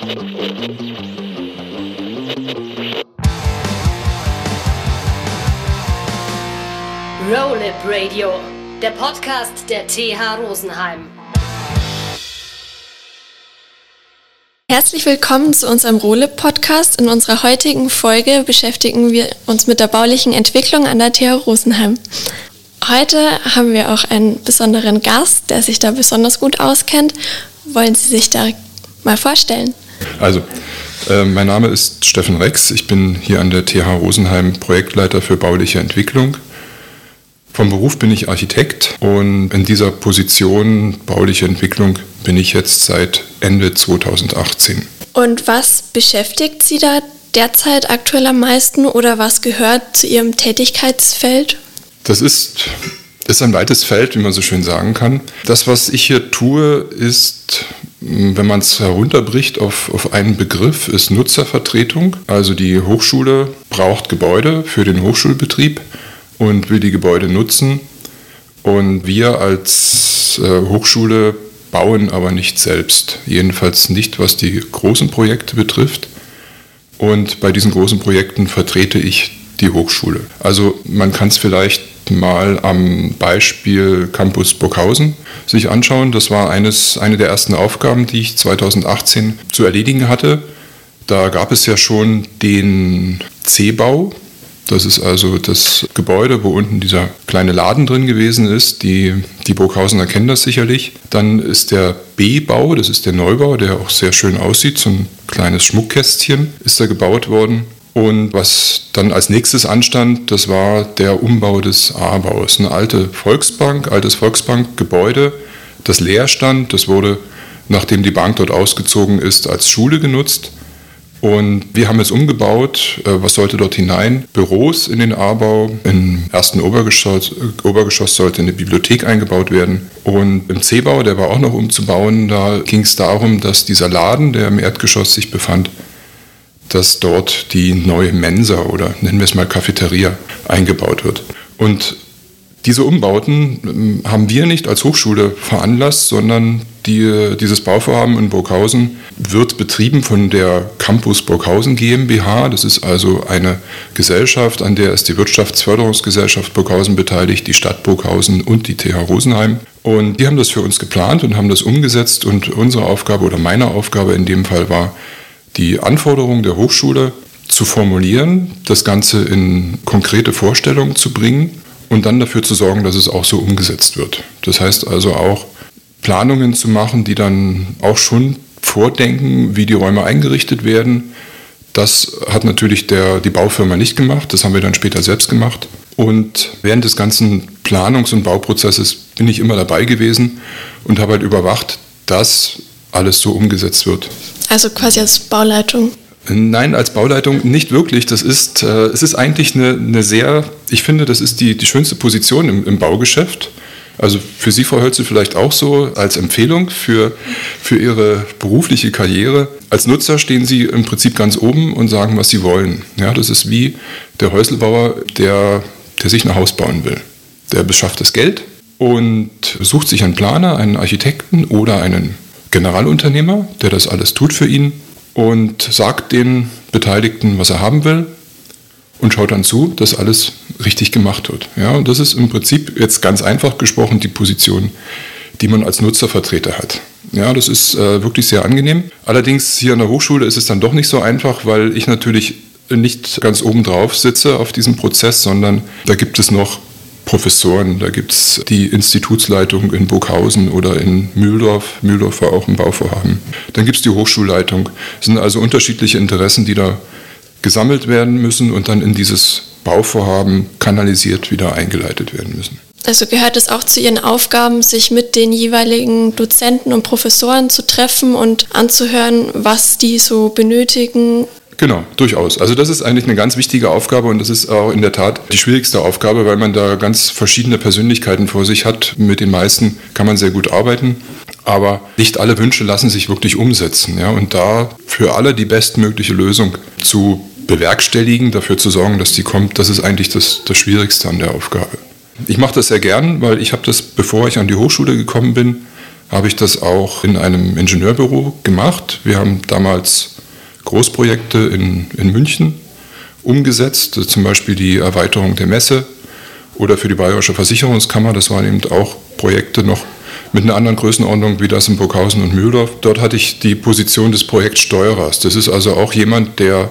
Roll It Radio, der Podcast der TH Rosenheim. Herzlich willkommen zu unserem Rohle-Podcast. In unserer heutigen Folge beschäftigen wir uns mit der baulichen Entwicklung an der TH Rosenheim. Heute haben wir auch einen besonderen Gast, der sich da besonders gut auskennt. Wollen Sie sich da mal vorstellen? Also, äh, mein Name ist Steffen Rex. Ich bin hier an der TH Rosenheim Projektleiter für bauliche Entwicklung. Vom Beruf bin ich Architekt und in dieser Position bauliche Entwicklung bin ich jetzt seit Ende 2018. Und was beschäftigt Sie da derzeit aktuell am meisten oder was gehört zu Ihrem Tätigkeitsfeld? Das ist, ist ein weites Feld, wie man so schön sagen kann. Das, was ich hier tue, ist, wenn man es herunterbricht auf, auf einen Begriff, ist Nutzervertretung. Also die Hochschule braucht Gebäude für den Hochschulbetrieb und will die Gebäude nutzen. Und wir als äh, Hochschule bauen aber nicht selbst. Jedenfalls nicht, was die großen Projekte betrifft. Und bei diesen großen Projekten vertrete ich die Hochschule. Also man kann es vielleicht mal am Beispiel Campus Burghausen sich anschauen. Das war eines, eine der ersten Aufgaben, die ich 2018 zu erledigen hatte. Da gab es ja schon den C-Bau, das ist also das Gebäude, wo unten dieser kleine Laden drin gewesen ist. Die, die Burghausener kennen das sicherlich. Dann ist der B-Bau, das ist der Neubau, der auch sehr schön aussieht. So ein kleines Schmuckkästchen ist da gebaut worden. Und was dann als nächstes anstand, das war der Umbau des A-Baus. Eine alte Volksbank, altes Volksbankgebäude, das leer stand. Das wurde, nachdem die Bank dort ausgezogen ist, als Schule genutzt. Und wir haben es umgebaut. Äh, was sollte dort hinein? Büros in den A-Bau. Im ersten Obergeschoss, Obergeschoss sollte eine Bibliothek eingebaut werden. Und im C-Bau, der war auch noch umzubauen, da ging es darum, dass dieser Laden, der im Erdgeschoss sich befand, dass dort die neue Mensa oder nennen wir es mal Cafeteria eingebaut wird. Und diese Umbauten ähm, haben wir nicht als Hochschule veranlasst, sondern die, dieses Bauvorhaben in Burghausen wird betrieben von der Campus Burghausen GmbH. Das ist also eine Gesellschaft, an der ist die Wirtschaftsförderungsgesellschaft Burghausen beteiligt, die Stadt Burghausen und die TH Rosenheim. Und die haben das für uns geplant und haben das umgesetzt. Und unsere Aufgabe oder meine Aufgabe in dem Fall war, die Anforderungen der Hochschule zu formulieren, das Ganze in konkrete Vorstellungen zu bringen und dann dafür zu sorgen, dass es auch so umgesetzt wird. Das heißt also auch Planungen zu machen, die dann auch schon vordenken, wie die Räume eingerichtet werden. Das hat natürlich der, die Baufirma nicht gemacht, das haben wir dann später selbst gemacht. Und während des ganzen Planungs- und Bauprozesses bin ich immer dabei gewesen und habe halt überwacht, dass alles so umgesetzt wird. Also quasi als Bauleitung. Nein, als Bauleitung nicht wirklich. Das ist, äh, es ist eigentlich eine, eine, sehr, ich finde, das ist die, die schönste Position im, im Baugeschäft. Also für Sie, Frau Hölzel, vielleicht auch so als Empfehlung für, für Ihre berufliche Karriere. Als Nutzer stehen Sie im Prinzip ganz oben und sagen, was Sie wollen. Ja, das ist wie der Häuslebauer, der, der sich ein Haus bauen will. Der beschafft das Geld und sucht sich einen Planer, einen Architekten oder einen Generalunternehmer, der das alles tut für ihn und sagt den Beteiligten, was er haben will und schaut dann zu, dass alles richtig gemacht wird. Ja, und das ist im Prinzip jetzt ganz einfach gesprochen die Position, die man als Nutzervertreter hat. Ja, das ist äh, wirklich sehr angenehm. Allerdings hier an der Hochschule ist es dann doch nicht so einfach, weil ich natürlich nicht ganz oben drauf sitze auf diesem Prozess, sondern da gibt es noch Professoren. Da gibt es die Institutsleitung in Burghausen oder in Mühldorf. Mühldorf war auch ein Bauvorhaben. Dann gibt es die Hochschulleitung. Es sind also unterschiedliche Interessen, die da gesammelt werden müssen und dann in dieses Bauvorhaben kanalisiert wieder eingeleitet werden müssen. Also gehört es auch zu Ihren Aufgaben, sich mit den jeweiligen Dozenten und Professoren zu treffen und anzuhören, was die so benötigen, Genau, durchaus. Also das ist eigentlich eine ganz wichtige Aufgabe und das ist auch in der Tat die schwierigste Aufgabe, weil man da ganz verschiedene Persönlichkeiten vor sich hat. Mit den meisten kann man sehr gut arbeiten, aber nicht alle Wünsche lassen sich wirklich umsetzen. Ja? Und da für alle die bestmögliche Lösung zu bewerkstelligen, dafür zu sorgen, dass die kommt, das ist eigentlich das, das Schwierigste an der Aufgabe. Ich mache das sehr gern, weil ich habe das, bevor ich an die Hochschule gekommen bin, habe ich das auch in einem Ingenieurbüro gemacht. Wir haben damals Großprojekte in, in München umgesetzt, zum Beispiel die Erweiterung der Messe oder für die Bayerische Versicherungskammer. Das waren eben auch Projekte noch mit einer anderen Größenordnung wie das in Burghausen und Mühldorf. Dort hatte ich die Position des Projektsteuerers. Das ist also auch jemand, der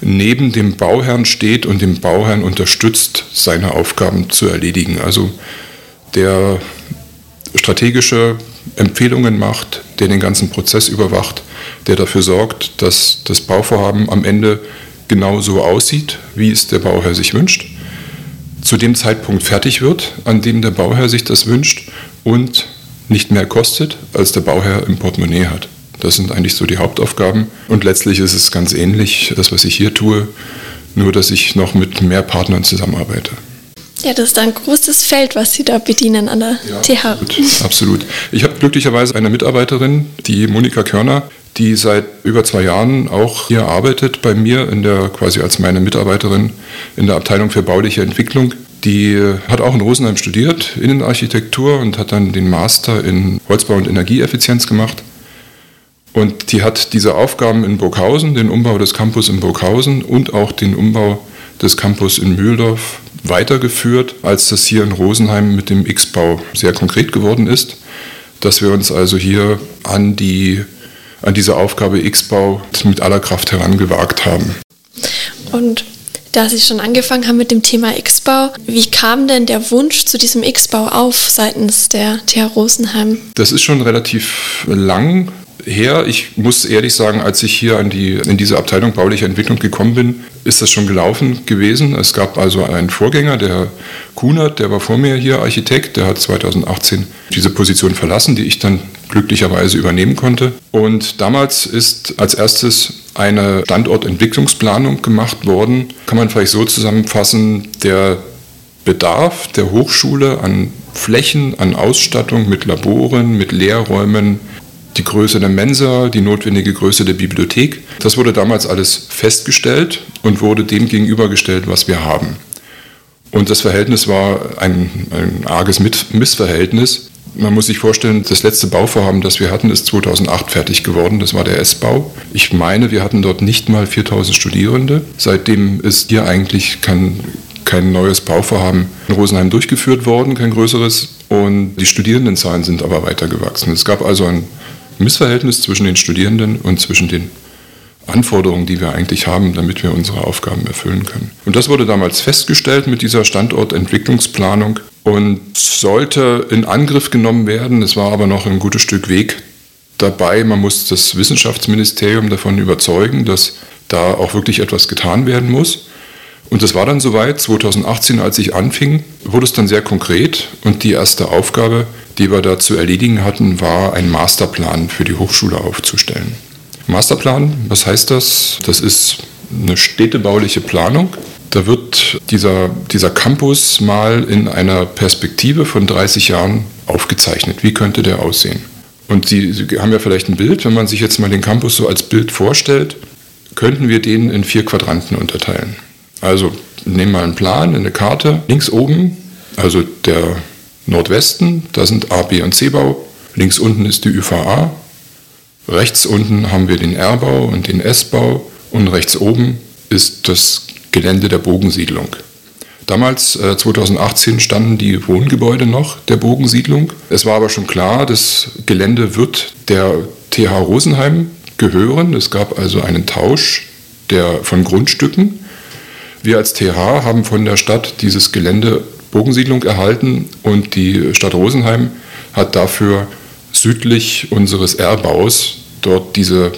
neben dem Bauherrn steht und den Bauherrn unterstützt, seine Aufgaben zu erledigen. Also der strategische Empfehlungen macht, der den ganzen Prozess überwacht, der dafür sorgt, dass das Bauvorhaben am Ende genau so aussieht, wie es der Bauherr sich wünscht, zu dem Zeitpunkt fertig wird, an dem der Bauherr sich das wünscht und nicht mehr kostet, als der Bauherr im Portemonnaie hat. Das sind eigentlich so die Hauptaufgaben. Und letztlich ist es ganz ähnlich, das, was ich hier tue, nur dass ich noch mit mehr Partnern zusammenarbeite. Ja, das ist ein großes Feld, was Sie da bedienen an der ja, TH. Absolut. absolut. Ich habe glücklicherweise eine Mitarbeiterin, die Monika Körner, die seit über zwei Jahren auch hier arbeitet bei mir in der quasi als meine Mitarbeiterin in der Abteilung für bauliche Entwicklung. Die hat auch in Rosenheim studiert, Innenarchitektur und hat dann den Master in Holzbau und Energieeffizienz gemacht. Und die hat diese Aufgaben in Burghausen, den Umbau des Campus in Burghausen und auch den Umbau des Campus in Mühldorf weitergeführt, als das hier in Rosenheim mit dem X-Bau sehr konkret geworden ist, dass wir uns also hier an, die, an diese Aufgabe X-Bau mit aller Kraft herangewagt haben. Und da Sie schon angefangen haben mit dem Thema X-Bau, wie kam denn der Wunsch zu diesem X-Bau auf seitens der TH Rosenheim? Das ist schon relativ lang her. Ich muss ehrlich sagen, als ich hier an die, in diese Abteilung bauliche Entwicklung gekommen bin, ist das schon gelaufen gewesen. Es gab also einen Vorgänger, der Kunert, der war vor mir hier Architekt, der hat 2018 diese Position verlassen, die ich dann glücklicherweise übernehmen konnte. Und damals ist als erstes eine Standortentwicklungsplanung gemacht worden. Kann man vielleicht so zusammenfassen, der Bedarf der Hochschule an Flächen, an Ausstattung mit Laboren, mit Lehrräumen, die Größe der Mensa, die notwendige Größe der Bibliothek. Das wurde damals alles festgestellt und wurde dem gegenübergestellt, was wir haben. Und das Verhältnis war ein, ein arges Missverhältnis. Man muss sich vorstellen, das letzte Bauvorhaben, das wir hatten, ist 2008 fertig geworden. Das war der S-Bau. Ich meine, wir hatten dort nicht mal 4000 Studierende. Seitdem ist hier eigentlich kein, kein neues Bauvorhaben in Rosenheim durchgeführt worden, kein größeres. Und die Studierendenzahlen sind aber weiter gewachsen. Es gab also ein Missverhältnis zwischen den Studierenden und zwischen den Anforderungen, die wir eigentlich haben, damit wir unsere Aufgaben erfüllen können. Und das wurde damals festgestellt mit dieser Standortentwicklungsplanung und sollte in Angriff genommen werden. Es war aber noch ein gutes Stück Weg dabei. Man muss das Wissenschaftsministerium davon überzeugen, dass da auch wirklich etwas getan werden muss. Und das war dann soweit. 2018, als ich anfing, wurde es dann sehr konkret und die erste Aufgabe die wir da zu erledigen hatten, war ein Masterplan für die Hochschule aufzustellen. Masterplan, was heißt das? Das ist eine städtebauliche Planung. Da wird dieser, dieser Campus mal in einer Perspektive von 30 Jahren aufgezeichnet. Wie könnte der aussehen? Und Sie, Sie haben ja vielleicht ein Bild, wenn man sich jetzt mal den Campus so als Bild vorstellt, könnten wir den in vier Quadranten unterteilen. Also nehmen wir einen Plan, eine Karte. Links oben, also der Nordwesten, da sind A, B und C-Bau. Links unten ist die ÜVA. Rechts unten haben wir den R-Bau und den S-Bau. Und rechts oben ist das Gelände der Bogensiedlung. Damals, äh, 2018, standen die Wohngebäude noch der Bogensiedlung. Es war aber schon klar, das Gelände wird der TH Rosenheim gehören. Es gab also einen Tausch der, von Grundstücken. Wir als TH haben von der Stadt dieses Gelände Bogensiedlung erhalten und die Stadt Rosenheim hat dafür südlich unseres Erbaus dort diese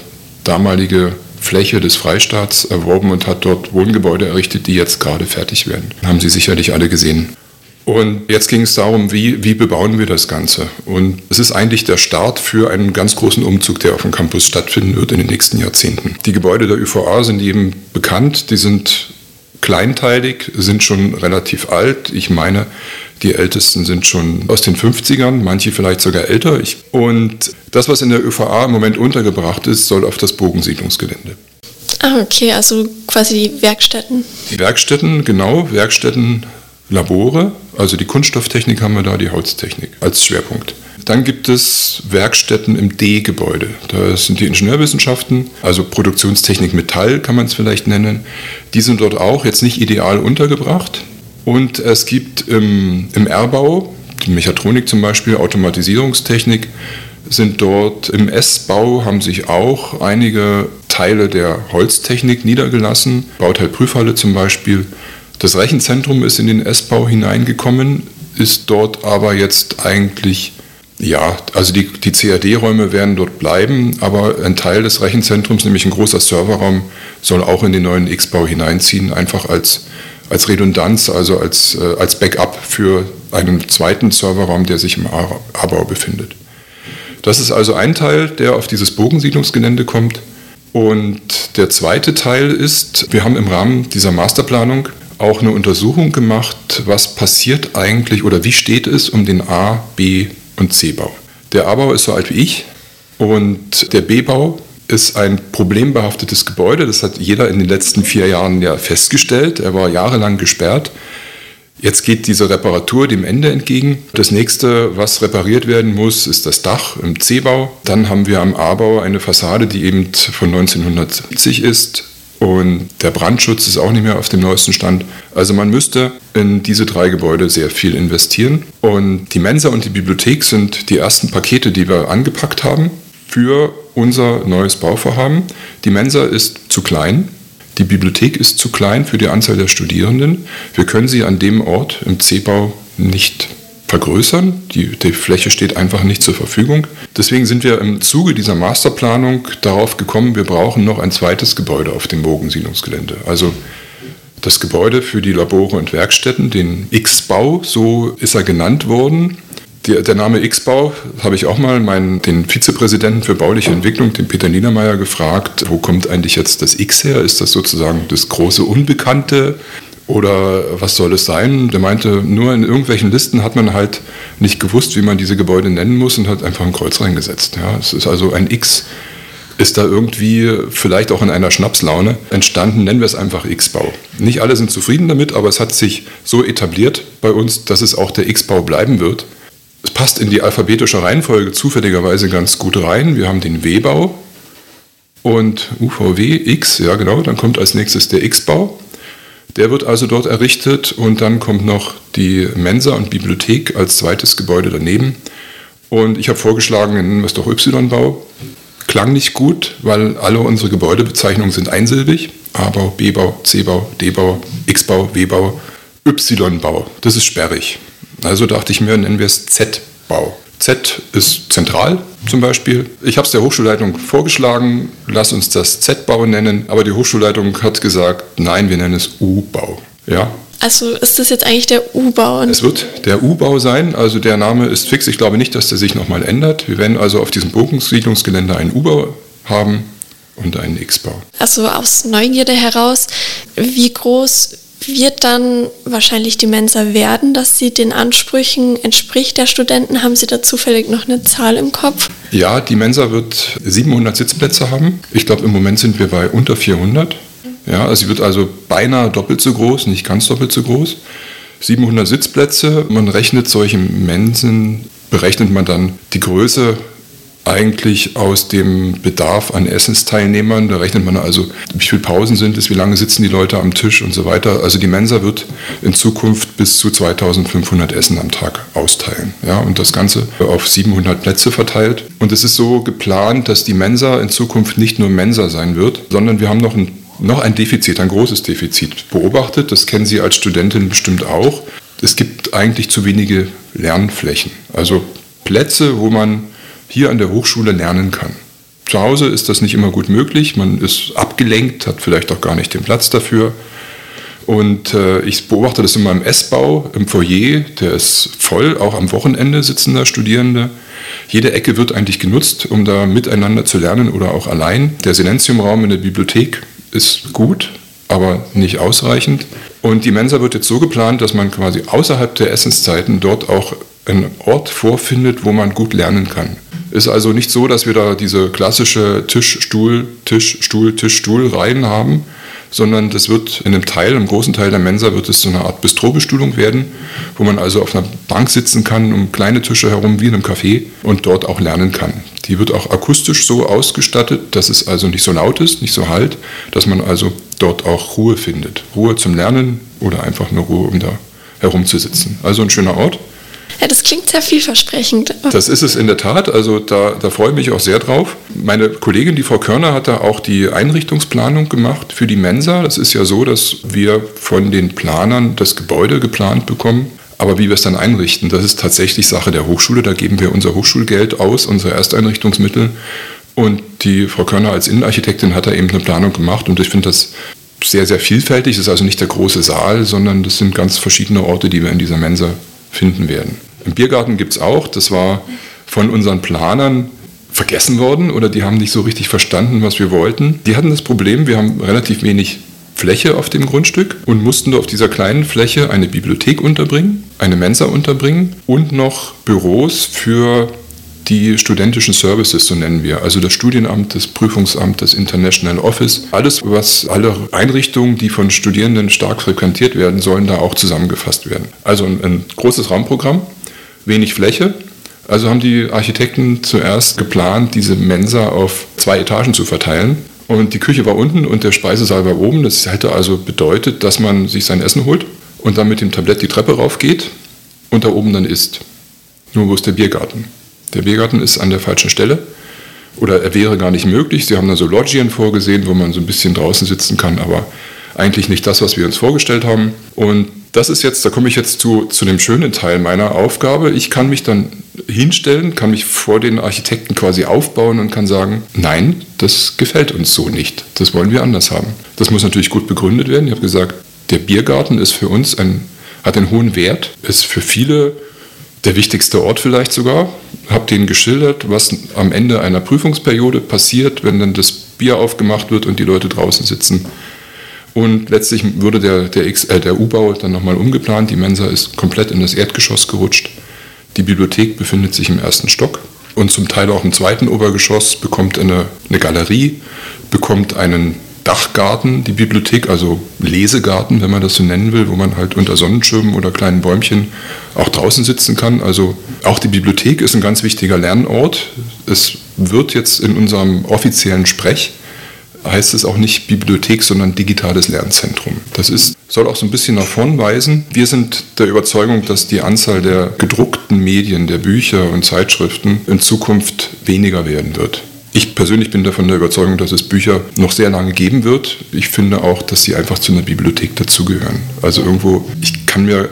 damalige Fläche des Freistaats erworben und hat dort Wohngebäude errichtet, die jetzt gerade fertig werden. Haben Sie sicherlich alle gesehen. Und jetzt ging es darum, wie, wie bebauen wir das Ganze? Und es ist eigentlich der Start für einen ganz großen Umzug, der auf dem Campus stattfinden wird in den nächsten Jahrzehnten. Die Gebäude der ÜVA sind eben bekannt, die sind kleinteilig, sind schon relativ alt. Ich meine, die ältesten sind schon aus den 50ern, manche vielleicht sogar älter. und das, was in der ÖVA im Moment untergebracht ist, soll auf das Bogensiedlungsgelände. Ah, okay, also quasi die Werkstätten. Die Werkstätten, genau, Werkstätten, Labore, also die Kunststofftechnik haben wir da, die Holztechnik als Schwerpunkt. Dann gibt es Werkstätten im D-Gebäude. Da sind die Ingenieurwissenschaften, also Produktionstechnik Metall kann man es vielleicht nennen. Die sind dort auch jetzt nicht ideal untergebracht. Und es gibt im, im R-Bau, die Mechatronik zum Beispiel, Automatisierungstechnik, sind dort im S-Bau haben sich auch einige Teile der Holztechnik niedergelassen. Bauteilprüfhalle zum Beispiel. Das Rechenzentrum ist in den S-Bau hineingekommen, ist dort aber jetzt eigentlich, ja, also die, die CAD-Räume werden dort bleiben, aber ein Teil des Rechenzentrums, nämlich ein großer Serverraum, soll auch in den neuen X-Bau hineinziehen, einfach als, als Redundanz, also als, äh, als Backup für einen zweiten Serverraum, der sich im A-Bau befindet. Das ist also ein Teil, der auf dieses Bogensiedlungsgelände kommt. Und der zweite Teil ist, wir haben im Rahmen dieser Masterplanung auch eine Untersuchung gemacht, was passiert eigentlich oder wie steht es um den A, B und C-Bau. Der A-Bau ist so alt wie ich und der B-Bau ist ein problembehaftetes Gebäude. Das hat jeder in den letzten vier Jahren ja festgestellt. Er war jahrelang gesperrt. Jetzt geht diese Reparatur dem Ende entgegen. Das nächste, was repariert werden muss, ist das Dach im C-Bau. Dann haben wir am A-Bau eine Fassade, die eben von 1970 ist. Und der Brandschutz ist auch nicht mehr auf dem neuesten Stand. Also man müsste in diese drei Gebäude sehr viel investieren. Und die Mensa und die Bibliothek sind die ersten Pakete, die wir angepackt haben für unser neues Bauvorhaben. Die Mensa ist zu klein. Die Bibliothek ist zu klein für die Anzahl der Studierenden. Wir können sie an dem Ort im C-Bau nicht vergrößern. Die, die, Fläche steht einfach nicht zur Verfügung. Deswegen sind wir im Zuge dieser Masterplanung darauf gekommen, wir brauchen noch ein zweites Gebäude auf dem Bogensiedlungsgelände. Also das Gebäude für die Labore und Werkstätten, den X-Bau, so ist er genannt worden. Die, der Name X-Bau habe ich auch mal meinen, den Vizepräsidenten für bauliche Entwicklung, den Peter Niedermeyer, gefragt, wo kommt eigentlich jetzt das X her? Ist das sozusagen das große Unbekannte? Oder was soll es sein? Der meinte, nur in irgendwelchen Listen hat man halt nicht gewusst, wie man diese Gebäude nennen muss und hat einfach ein Kreuz reingesetzt. Ja, es ist also ein X ist da irgendwie vielleicht auch in einer Schnapslaune entstanden, nennen wir es einfach X-Bau. Nicht alle sind zufrieden damit, aber es hat sich so etabliert bei uns, dass es auch der X-Bau bleiben wird. Es passt in die alphabetische Reihenfolge zufälligerweise ganz gut rein. Wir haben den W-Bau und UVW X, ja genau, dann kommt als nächstes der X-Bau. Der wird also dort errichtet und dann kommt noch die Mensa und Bibliothek als zweites Gebäude daneben. Und ich habe vorgeschlagen, nennen wir es doch Y-Bau. Klang nicht gut, weil alle unsere Gebäudebezeichnungen sind einsilbig. A-Bau, B-Bau, C-Bau, D-Bau, X-Bau, W-Bau, Y-Bau. Das ist sperrig. Also dachte ich mir, nennen wir es Z-Bau. Z ist zentral zum Beispiel. Ich habe es der Hochschulleitung vorgeschlagen, lass uns das Z-Bau nennen, aber die Hochschulleitung hat gesagt, nein, wir nennen es U-Bau. Ja, also ist das jetzt eigentlich der U-Bau? Es wird der U-Bau sein, also der Name ist fix. Ich glaube nicht, dass der sich nochmal ändert. Wir werden also auf diesem Bogensiedlungsgelände einen U-Bau haben und einen X-Bau. Also aus Neugierde heraus, wie groß wird dann wahrscheinlich die Mensa werden, dass sie den Ansprüchen entspricht der Studenten? Haben Sie da zufällig noch eine Zahl im Kopf? Ja, die Mensa wird 700 Sitzplätze haben. Ich glaube, im Moment sind wir bei unter 400. Ja, also sie wird also beinahe doppelt so groß, nicht ganz doppelt so groß. 700 Sitzplätze. Man rechnet solche Mensen, berechnet man dann die Größe eigentlich aus dem Bedarf an Essensteilnehmern. Da rechnet man also, wie viele Pausen sind es, wie lange sitzen die Leute am Tisch und so weiter. Also die Mensa wird in Zukunft bis zu 2500 Essen am Tag austeilen. Ja, und das Ganze auf 700 Plätze verteilt. Und es ist so geplant, dass die Mensa in Zukunft nicht nur Mensa sein wird, sondern wir haben noch ein, noch ein Defizit, ein großes Defizit beobachtet. Das kennen Sie als Studentin bestimmt auch. Es gibt eigentlich zu wenige Lernflächen. Also Plätze, wo man hier an der Hochschule lernen kann. Zu Hause ist das nicht immer gut möglich, man ist abgelenkt, hat vielleicht auch gar nicht den Platz dafür. Und äh, ich beobachte das immer im S-Bau, im Foyer, der ist voll, auch am Wochenende sitzen da Studierende. Jede Ecke wird eigentlich genutzt, um da miteinander zu lernen oder auch allein. Der Silenziumraum in der Bibliothek ist gut, aber nicht ausreichend. Und die Mensa wird jetzt so geplant, dass man quasi außerhalb der Essenszeiten dort auch einen Ort vorfindet, wo man gut lernen kann. Ist also nicht so, dass wir da diese klassische Tisch, Stuhl, Tisch, Stuhl, Tisch, Stuhl Reihen haben, sondern das wird in einem Teil, im großen Teil der Mensa wird es so eine Art Bistrobestuhlung werden, wo man also auf einer Bank sitzen kann, um kleine Tische herum wie in einem Café und dort auch lernen kann. Die wird auch akustisch so ausgestattet, dass es also nicht so laut ist, nicht so halt, dass man also dort auch Ruhe findet. Ruhe zum Lernen oder einfach nur Ruhe, um da herumzusitzen. Also ein schöner Ort. Ja, das klingt sehr vielversprechend. Das ist es in der Tat. Also da, da freue ich mich auch sehr drauf. Meine Kollegin, die Frau Körner, hat da auch die Einrichtungsplanung gemacht für die Mensa. Das ist ja so, dass wir von den Planern das Gebäude geplant bekommen. Aber wie wir es dann einrichten, das ist tatsächlich Sache der Hochschule. Da geben wir unser Hochschulgeld aus, unsere Ersteinrichtungsmittel. Und die Frau Körner als Innenarchitektin hat da eben eine Planung gemacht. Und ich finde das sehr, sehr vielfältig. Es ist also nicht der große Saal, sondern das sind ganz verschiedene Orte, die wir in dieser Mensa finden werden. Im Biergarten gibt es auch, das war von unseren Planern vergessen worden oder die haben nicht so richtig verstanden, was wir wollten. Die hatten das Problem, wir haben relativ wenig Fläche auf dem Grundstück und mussten auf dieser kleinen Fläche eine Bibliothek unterbringen, eine Mensa unterbringen und noch Büros für die studentischen Services, so nennen wir, also das Studienamt, das Prüfungsamt, das International Office, alles, was alle Einrichtungen, die von Studierenden stark frequentiert werden, sollen da auch zusammengefasst werden. Also ein, ein großes Raumprogramm, wenig Fläche. Also haben die Architekten zuerst geplant, diese Mensa auf zwei Etagen zu verteilen. Und die Küche war unten und der Speisesaal war oben. Das hätte also bedeutet, dass man sich sein Essen holt und dann mit dem Tablett die Treppe raufgeht und da oben dann isst. Nur wo ist der Biergarten? Der Biergarten ist an der falschen Stelle oder er wäre gar nicht möglich. Sie haben da so Loggien vorgesehen, wo man so ein bisschen draußen sitzen kann, aber eigentlich nicht das, was wir uns vorgestellt haben. Und das ist jetzt, da komme ich jetzt zu, zu dem schönen Teil meiner Aufgabe. Ich kann mich dann hinstellen, kann mich vor den Architekten quasi aufbauen und kann sagen, nein, das gefällt uns so nicht. Das wollen wir anders haben. Das muss natürlich gut begründet werden. Ich habe gesagt, der Biergarten ist für uns ein, hat einen hohen Wert, ist für viele der wichtigste Ort vielleicht sogar. Habe denen geschildert, was am Ende einer Prüfungsperiode passiert, wenn dann das Bier aufgemacht wird und die Leute draußen sitzen. Und letztlich wurde der, der, äh, der U-Bau dann nochmal umgeplant. Die Mensa ist komplett in das Erdgeschoss gerutscht. Die Bibliothek befindet sich im ersten Stock und zum Teil auch im zweiten Obergeschoss, bekommt eine, eine Galerie, bekommt einen Dachgarten, die Bibliothek, also Lesegarten, wenn man das so nennen will, wo man halt unter Sonnenschirmen oder kleinen Bäumchen auch draußen sitzen kann. Also auch die Bibliothek ist ein ganz wichtiger Lernort. Es wird jetzt in unserem offiziellen Sprech heißt es auch nicht Bibliothek, sondern digitales Lernzentrum. Das ist, soll auch so ein bisschen nach vorn weisen. Wir sind der Überzeugung, dass die Anzahl der gedruckten Medien, der Bücher und Zeitschriften in Zukunft weniger werden wird. Ich persönlich bin davon der Überzeugung, dass es Bücher noch sehr lange geben wird. Ich finde auch, dass sie einfach zu einer Bibliothek dazugehören. Also irgendwo, ich kann mir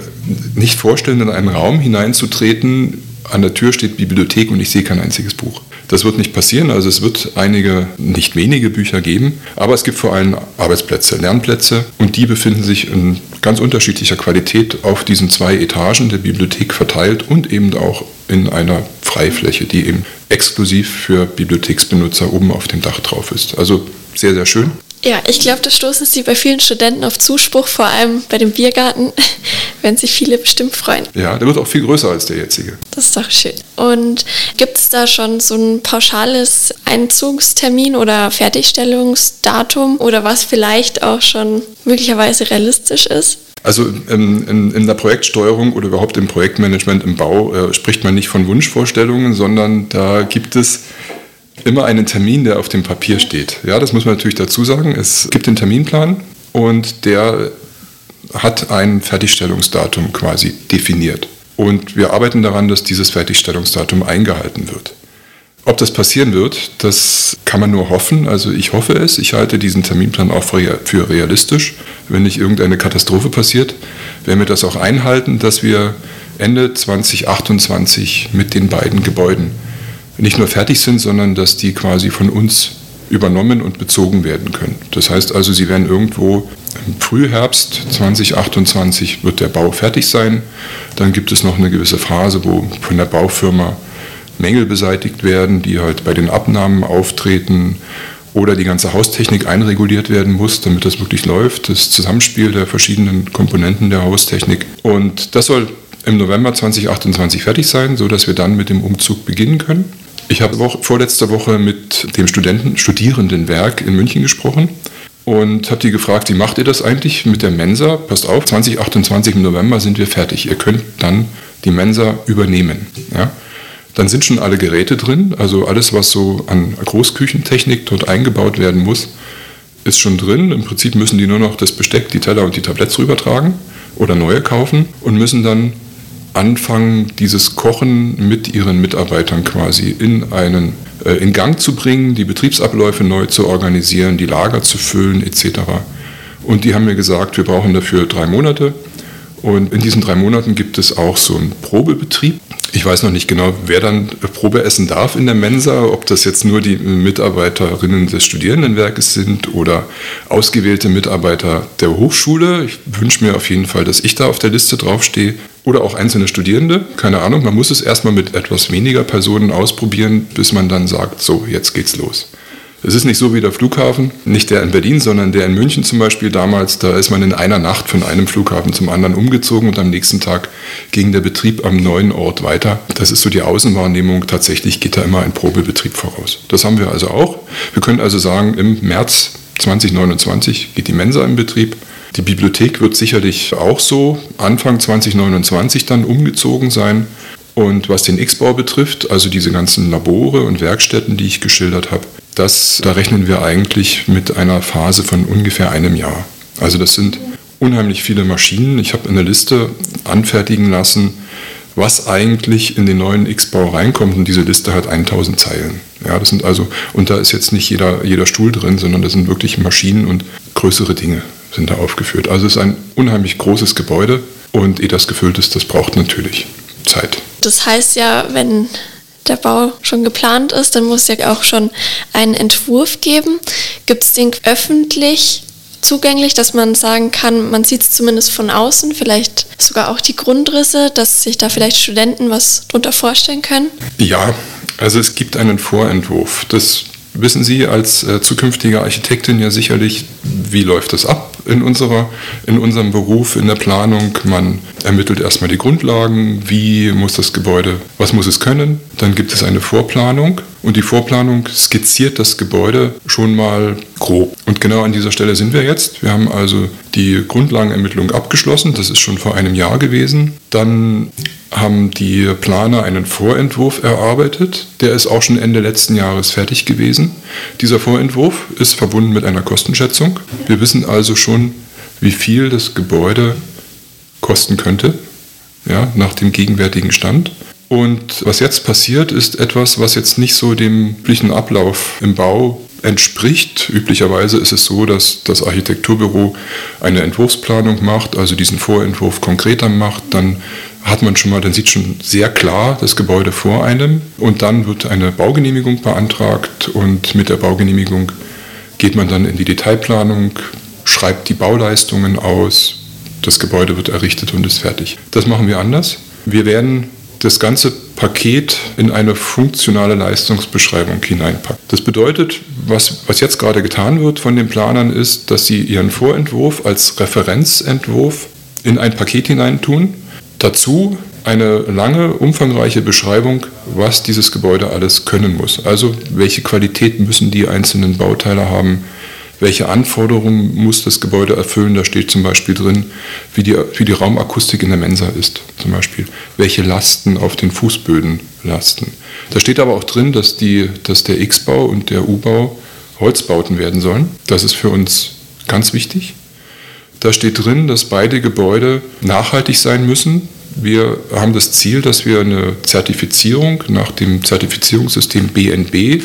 nicht vorstellen, in einen Raum hineinzutreten, an der Tür steht Bibliothek und ich sehe kein einziges Buch. Das wird nicht passieren, also es wird einige, nicht wenige Bücher geben, aber es gibt vor allem Arbeitsplätze, Lernplätze und die befinden sich in ganz unterschiedlicher Qualität auf diesen zwei Etagen der Bibliothek verteilt und eben auch in einer Freifläche, die eben exklusiv für Bibliotheksbenutzer oben auf dem Dach drauf ist. Also sehr, sehr schön. Ja, ich glaube, da stoßen Sie bei vielen Studenten auf Zuspruch, vor allem bei dem Biergarten, werden sich viele bestimmt freuen. Ja, der wird auch viel größer als der jetzige. Das ist doch schön. Und gibt es da schon so ein pauschales Einzugstermin oder Fertigstellungsdatum oder was vielleicht auch schon möglicherweise realistisch ist? Also in, in, in, der Projektsteuerung oder überhaupt im Projektmanagement im Bau äh, spricht man nicht von Wunschvorstellungen, sondern da gibt es immer einen Termin, der auf dem Papier steht. Ja, das muss man natürlich dazu sagen. Es gibt den Terminplan und der hat ein Fertigstellungsdatum quasi definiert. Und wir arbeiten daran, dass dieses Fertigstellungsdatum eingehalten wird. Ob das passieren wird, das kann man nur hoffen. Also ich hoffe es. Ich halte diesen Terminplan auch für realistisch. Wenn nicht irgendeine Katastrophe passiert, werden wir das auch einhalten, dass wir Ende 2028 mit den beiden Gebäuden nicht nur fertig sind, sondern dass die quasi von uns übernommen und bezogen werden können. Das heißt also, sie werden irgendwo im Frühherbst 2028 wird der Bau fertig sein. Dann gibt es noch eine gewisse Phase, wo von der Baufirma Mängel beseitigt werden, die halt bei den Abnahmen auftreten oder die ganze Haustechnik einreguliert werden muss, damit das wirklich läuft. Das Zusammenspiel der verschiedenen Komponenten der Haustechnik. Und das soll im November 2028 fertig sein, sodass wir dann mit dem Umzug beginnen können. Ich habe auch vorletzte Woche mit dem Studenten, Studierendenwerk in München gesprochen. und habe die gefragt, wie macht ihr das eigentlich mit der Mensa? Passt auf, 2028 im November sind wir fertig. Ihr könnt dann die Mensa übernehmen. Ja? Dann sind schon alle Geräte drin, also alles, was so an Großküchentechnik dort eingebaut werden muss, ist schon drin. Im Prinzip müssen die nur noch das Besteck, die Teller und die Tabletts rübertragen oder neue kaufen und müssen dann anfangen, dieses Kochen mit ihren Mitarbeitern quasi in einen äh, in Gang zu bringen, die Betriebsabläufe neu zu organisieren, die Lager zu füllen etc. Und die haben mir gesagt, wir brauchen dafür drei Monate. Und in diesen drei Monaten gibt es auch so einen Probebetrieb. Ich weiß noch nicht genau, wer dann Probe essen darf in der Mensa, ob das jetzt nur die Mitarbeiterinnen des Studierendenwerkes sind oder ausgewählte Mitarbeiter der Hochschule. Ich wünsche mir auf jeden Fall, dass ich da auf der Liste draufstehe oder auch einzelne Studierende, keine Ahnung. Man muss es erstmal mit etwas weniger Personen ausprobieren, bis man dann sagt, so, jetzt geht's los. Es ist nicht so wie der Flughafen, nicht der in Berlin, sondern der in München zum Beispiel damals. Da ist man in einer Nacht von einem Flughafen zum anderen umgezogen und am nächsten Tag ging der Betrieb am neuen Ort weiter. Das ist so die Außenwahrnehmung. Tatsächlich geht da immer ein Probebetrieb voraus. Das haben wir also auch. Wir können also sagen, im März 2029 geht die Mensa in Betrieb. Die Bibliothek wird sicherlich auch so Anfang 2029 dann umgezogen sein. Und was den X-Bau betrifft, also diese ganzen Labore und Werkstätten, die ich geschildert habe, das, da rechnen wir eigentlich mit einer Phase von ungefähr einem Jahr. Also das sind unheimlich viele Maschinen. Ich habe eine Liste anfertigen lassen, was eigentlich in den neuen X-Bau reinkommt. Und diese Liste hat 1000 Zeilen. Ja, das sind also, und da ist jetzt nicht jeder, jeder Stuhl drin, sondern das sind wirklich Maschinen und größere Dinge sind da aufgeführt. Also es ist ein unheimlich großes Gebäude und ehe das gefüllt ist, das braucht natürlich Zeit. Das heißt ja, wenn der Bau schon geplant ist, dann muss es ja auch schon einen Entwurf geben. Gibt es den öffentlich zugänglich, dass man sagen kann, man sieht es zumindest von außen, vielleicht sogar auch die Grundrisse, dass sich da vielleicht Studenten was drunter vorstellen können? Ja, also es gibt einen Vorentwurf. Das wissen Sie als äh, zukünftige Architektin ja sicherlich, wie läuft das ab in, unserer, in unserem Beruf, in der Planung. Man ermittelt erstmal die Grundlagen, wie muss das Gebäude, was muss es können. Dann gibt es eine Vorplanung und die Vorplanung skizziert das Gebäude schon mal grob. Und genau an dieser Stelle sind wir jetzt. Wir haben also die Grundlagenermittlung abgeschlossen, das ist schon vor einem Jahr gewesen. Dann haben die Planer einen Vorentwurf erarbeitet. Der ist auch schon Ende letzten Jahres fertig gewesen. Dieser Vorentwurf ist verbunden mit einer Kostenschätzung. Wir wissen also schon, wie viel das Gebäude kosten könnte, ja, nach dem gegenwärtigen Stand. Und was jetzt passiert, ist etwas, was jetzt nicht so dem üblichen Ablauf im Bau entspricht. Üblicherweise ist es so, dass das Architekturbüro eine Entwurfsplanung macht, also diesen Vorentwurf konkreter macht, dann hat man schon mal, dann sieht schon sehr klar das Gebäude vor einem und dann wird eine Baugenehmigung beantragt und mit der Baugenehmigung geht man dann in die Detailplanung, schreibt die Bauleistungen aus, das Gebäude wird errichtet und ist fertig. Das machen wir anders. Wir werden das ganze Paket in eine funktionale Leistungsbeschreibung hineinpacken. Das bedeutet, was, was jetzt gerade getan wird von den Planern, ist, dass sie ihren Vorentwurf als Referenzentwurf in ein Paket hineintun Dazu eine lange, umfangreiche Beschreibung, was dieses Gebäude alles können muss. Also welche Qualität müssen die einzelnen Bauteile haben, welche Anforderungen muss das Gebäude erfüllen. Da steht zum Beispiel drin, wie die, wie die Raumakustik in der Mensa ist, zum Beispiel. Welche Lasten auf den Fußböden lasten. Da steht aber auch drin, dass, die, dass der X-Bau und der U-Bau Holzbauten werden sollen. Das ist für uns ganz wichtig. Da steht drin, dass beide Gebäude nachhaltig sein müssen. Wir haben das Ziel, dass wir eine Zertifizierung nach dem Zertifizierungssystem BNB,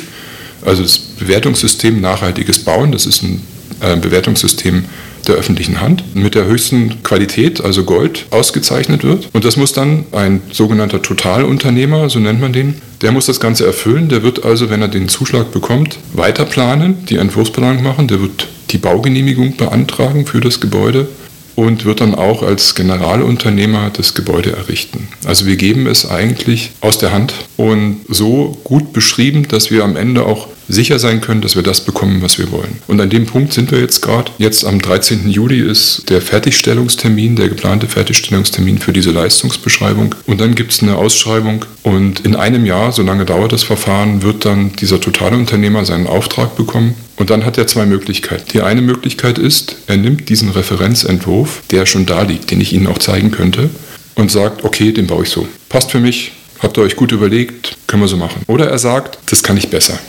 also das Bewertungssystem Nachhaltiges Bauen, das ist ein äh, Bewertungssystem der öffentlichen Hand, mit der höchsten Qualität, also Gold, ausgezeichnet wird. Und das muss dann ein sogenannter Totalunternehmer, so nennt man den, der muss das Ganze erfüllen. Der wird also, wenn er den Zuschlag bekommt, weiter planen, die Entwurfsplanung machen, der wird die Baugenehmigung beantragen für das Gebäude und wird dann auch als Generalunternehmer das Gebäude errichten. Also wir geben es eigentlich aus der Hand und so gut beschrieben, dass wir am Ende auch sicher sein können, dass wir das bekommen, was wir wollen. Und an dem Punkt sind wir jetzt gerade. Jetzt am 13. Juli ist der Fertigstellungstermin, der geplante Fertigstellungstermin für diese Leistungsbeschreibung. Und dann gibt es eine Ausschreibung und in einem Jahr, so lange dauert das Verfahren, wird dann dieser Totalunternehmer seinen Auftrag bekommen. Und dann hat er zwei Möglichkeiten. Die eine Möglichkeit ist, er nimmt diesen Referenzentwurf, der schon da liegt, den ich Ihnen auch zeigen könnte, und sagt, okay, den baue ich so. Passt für mich, habt ihr euch gut überlegt, können wir so machen. Oder er sagt, das kann ich besser.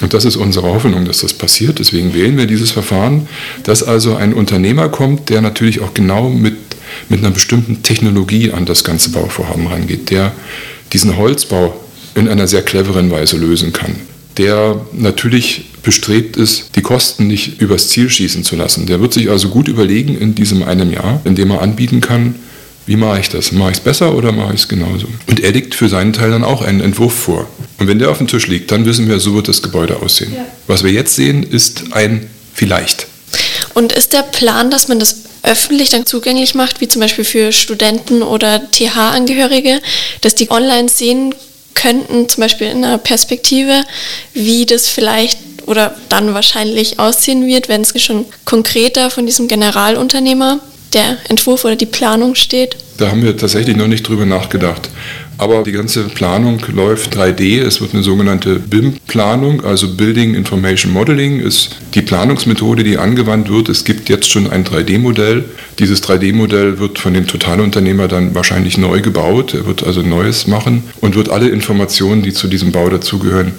Und das ist unsere Hoffnung, dass das passiert. Deswegen wählen wir dieses Verfahren, dass also ein Unternehmer kommt, der natürlich auch genau mit, mit einer bestimmten Technologie an das ganze Bauvorhaben rangeht, der diesen Holzbau in einer sehr cleveren Weise lösen kann, der natürlich bestrebt ist, die Kosten nicht übers Ziel schießen zu lassen. Der wird sich also gut überlegen in diesem einem Jahr, in dem er anbieten kann, wie mache ich das? Mache ich es besser oder mache ich es genauso? Und er legt für seinen Teil dann auch einen Entwurf vor. Und wenn der auf dem Tisch liegt, dann wissen wir, so wird das Gebäude aussehen. Ja. Was wir jetzt sehen, ist ein vielleicht. Und ist der Plan, dass man das öffentlich dann zugänglich macht, wie zum Beispiel für Studenten oder TH-Angehörige, dass die online sehen könnten, zum Beispiel in einer Perspektive, wie das vielleicht oder dann wahrscheinlich aussehen wird, wenn es schon konkreter von diesem Generalunternehmer der Entwurf oder die Planung steht? Da haben wir tatsächlich noch nicht drüber nachgedacht. Aber die ganze Planung läuft 3D. Es wird eine sogenannte BIM-Planung, also Building Information Modeling, ist die Planungsmethode, die angewandt wird. Es gibt jetzt schon ein 3D-Modell. Dieses 3D-Modell wird von dem Totalunternehmer dann wahrscheinlich neu gebaut. Er wird also Neues machen und wird alle Informationen, die zu diesem Bau dazugehören,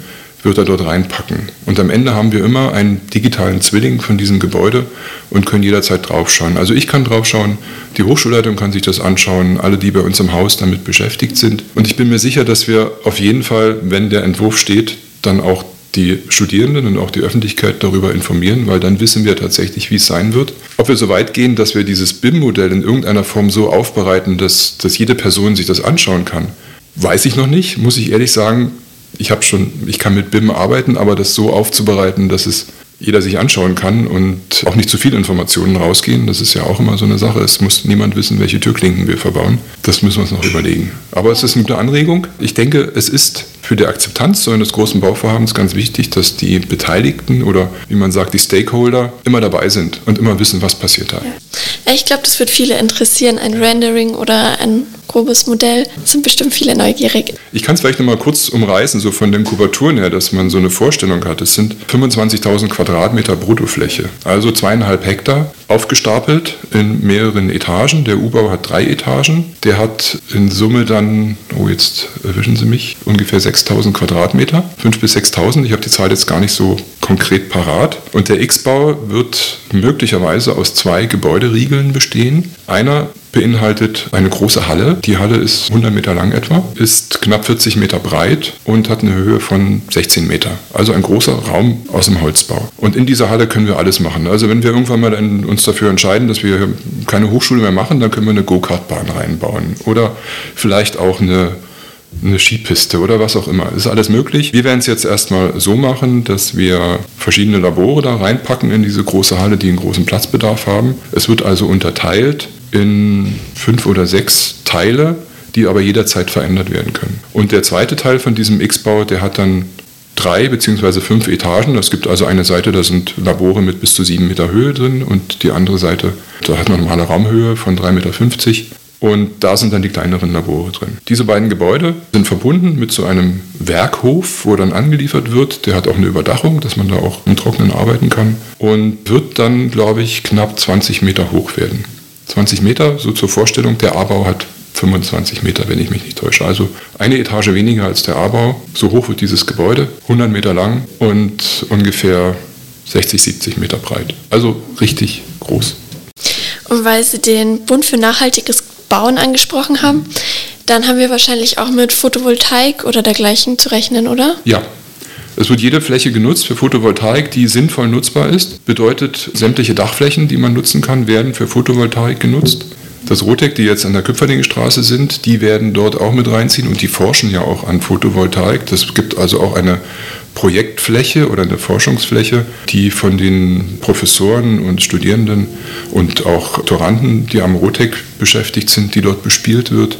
wird er dort reinpacken. Und am Ende haben wir immer einen digitalen Zwilling von diesem Gebäude und können jederzeit draufschauen. Also ich kann draufschauen, die Hochschulleitung kann sich das anschauen, alle, die bei uns im Haus damit beschäftigt sind. Und ich bin mir sicher, dass wir auf jeden Fall, wenn der Entwurf steht, dann auch die Studierenden und auch die Öffentlichkeit darüber informieren, weil dann wissen wir tatsächlich, wie es sein wird. Ob wir so weit gehen, dass wir dieses BIM-Modell in irgendeiner Form so aufbereiten, dass, dass jede Person sich das anschauen kann, weiß ich noch nicht, muss ich ehrlich sagen ich habe schon, ich kann mit BIM arbeiten, aber das so aufzubereiten, dass es jeder sich anschauen kann und auch nicht zu viele Informationen rausgehen. Das ist ja auch immer so eine Sache. Es muss niemand wissen, welche Türklinken wir verbauen. Das müssen wir uns noch überlegen. Aber es ist eine gute Anregung. Ich denke, es ist für die Akzeptanz so eines großen Bauvorhabens ganz wichtig, dass die Beteiligten oder wie man sagt, die Stakeholder immer dabei sind und immer wissen, was passiert da. Ja. Ich glaube, das wird viele interessieren, ein Rendering oder ein grobes Modell. Es sind bestimmt viele neugierig. Ich kann es vielleicht noch mal kurz umreißen, so von den Kubaturen her, dass man so eine Vorstellung hat. Es sind 25.000 Quadratmeter Bruttofläche, also zweieinhalb Hektar, aufgestapelt in mehreren Etagen. Der U-Bau hat drei Etagen. Der hat in Summe dann, oh jetzt erwischen Sie mich, ungefähr 6.000 Quadratmeter, 5.000 bis 6.000. Ich habe die Zahl jetzt gar nicht so konkret parat. Und der X-Bau wird möglicherweise aus zwei Gebäuderiegeln bestehen. Einer beinhaltet eine große Halle. Die Halle ist 100 Meter lang etwa, ist knapp 40 Meter breit und hat eine Höhe von 16 Meter. Also ein großer Raum aus dem Holzbau. Und in dieser Halle können wir alles machen. Also wenn wir irgendwann mal uns dafür entscheiden, dass wir keine Hochschule mehr machen, dann können wir eine Go-Kart-Bahn reinbauen. Oder vielleicht auch eine eine Skipiste oder was auch immer. Ist alles möglich. Wir werden es jetzt erstmal so machen, dass wir verschiedene Labore da reinpacken in diese große Halle, die einen großen Platzbedarf haben. Es wird also unterteilt in fünf oder sechs Teile, die aber jederzeit verändert werden können. Und der zweite Teil von diesem X-Bau, der hat dann drei beziehungsweise fünf Etagen. Es gibt also eine Seite, da sind Labore mit bis zu sieben Meter Höhe drin und die andere Seite, da hat man eine normale Raumhöhe von 3,50 Meter. Und da sind dann die kleineren Labore drin. Diese beiden Gebäude sind verbunden mit so einem Werkhof, wo dann angeliefert wird. Der hat auch eine Überdachung, dass man da auch im Trockenen arbeiten kann. Und wird dann, glaube ich, knapp 20 Meter hoch werden. 20 Meter, so zur Vorstellung, der A-Bau hat 25 Meter, wenn ich mich nicht täusche. Also eine Etage weniger als der A-Bau. So hoch wird dieses Gebäude, 100 Meter lang und ungefähr 60, 70 Meter breit. Also richtig groß. Und weil Sie den Bund für nachhaltiges Bauen angesprochen haben, dann haben wir wahrscheinlich auch mit Photovoltaik oder dergleichen zu rechnen, oder? Ja. Es wird jede Fläche genutzt für Photovoltaik, die sinnvoll nutzbar ist. Bedeutet, sämtliche Dachflächen, die man nutzen kann, werden für Photovoltaik genutzt. Das Rotec, die jetzt an der Küpferdingstraße sind, die werden dort auch mit reinziehen und die forschen ja auch an Photovoltaik. Das gibt also auch eine Projektfläche oder eine Forschungsfläche, die von den Professoren und Studierenden und auch Doktoranden, die am Rotec beschäftigt sind, die dort bespielt wird.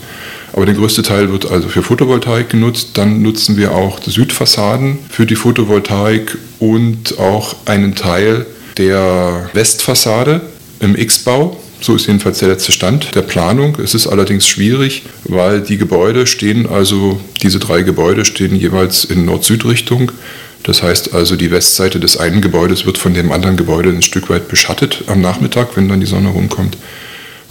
Aber der größte Teil wird also für Photovoltaik genutzt. Dann nutzen wir auch Südfassaden für die Photovoltaik und auch einen Teil der Westfassade im X-Bau. So ist jedenfalls der letzte Stand der Planung. Es ist allerdings schwierig, weil die Gebäude stehen, also diese drei Gebäude stehen jeweils in Nord-Süd-Richtung. Das heißt also, die Westseite des einen Gebäudes wird von dem anderen Gebäude ein Stück weit beschattet am Nachmittag, wenn dann die Sonne rumkommt.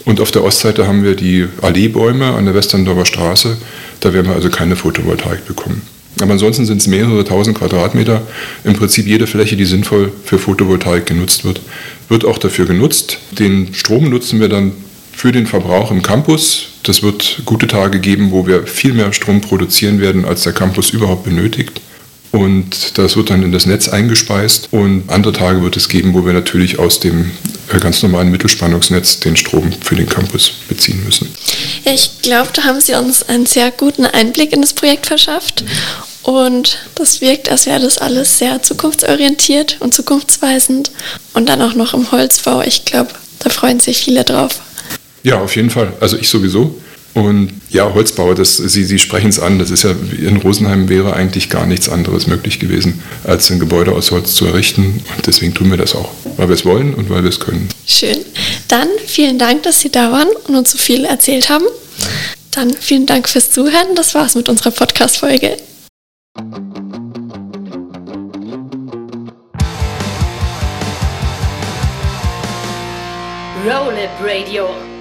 Und auf der Ostseite haben wir die Alleebäume an der Westerndorfer Straße. Da werden wir also keine Photovoltaik bekommen. Aber ansonsten sind es mehrere tausend Quadratmeter. Im Prinzip jede Fläche, die sinnvoll für Photovoltaik genutzt wird, wird auch dafür genutzt. Den Strom nutzen wir dann für den Verbrauch im Campus. Das wird gute Tage geben, wo wir viel mehr Strom produzieren werden, als der Campus überhaupt benötigt. Und das wird dann in das Netz eingespeist. Und andere Tage wird es geben, wo wir natürlich aus dem äh, ganz normalen Mittelspannungsnetz den Strom für den Campus beziehen müssen. Ja, ich glaube, da haben Sie uns einen sehr guten Einblick in das Projekt verschafft. Und das wirkt, als wäre das alles sehr zukunftsorientiert und zukunftsweisend. Und dann auch noch im Holzbau. Ich glaube, da freuen sich viele drauf. Ja, auf jeden Fall. Also ich sowieso. Und ja, Holzbau, das, Sie, Sie sprechen es an, das ist ja, in Rosenheim wäre eigentlich gar nichts anderes möglich gewesen, als ein Gebäude aus Holz zu errichten. Und deswegen tun wir das auch, weil wir es wollen und weil wir es können. Schön. Dann vielen Dank, dass Sie da waren und uns so viel erzählt haben. Dann vielen Dank fürs Zuhören. Das war's mit unserer Podcast-Folge. Roll Radio.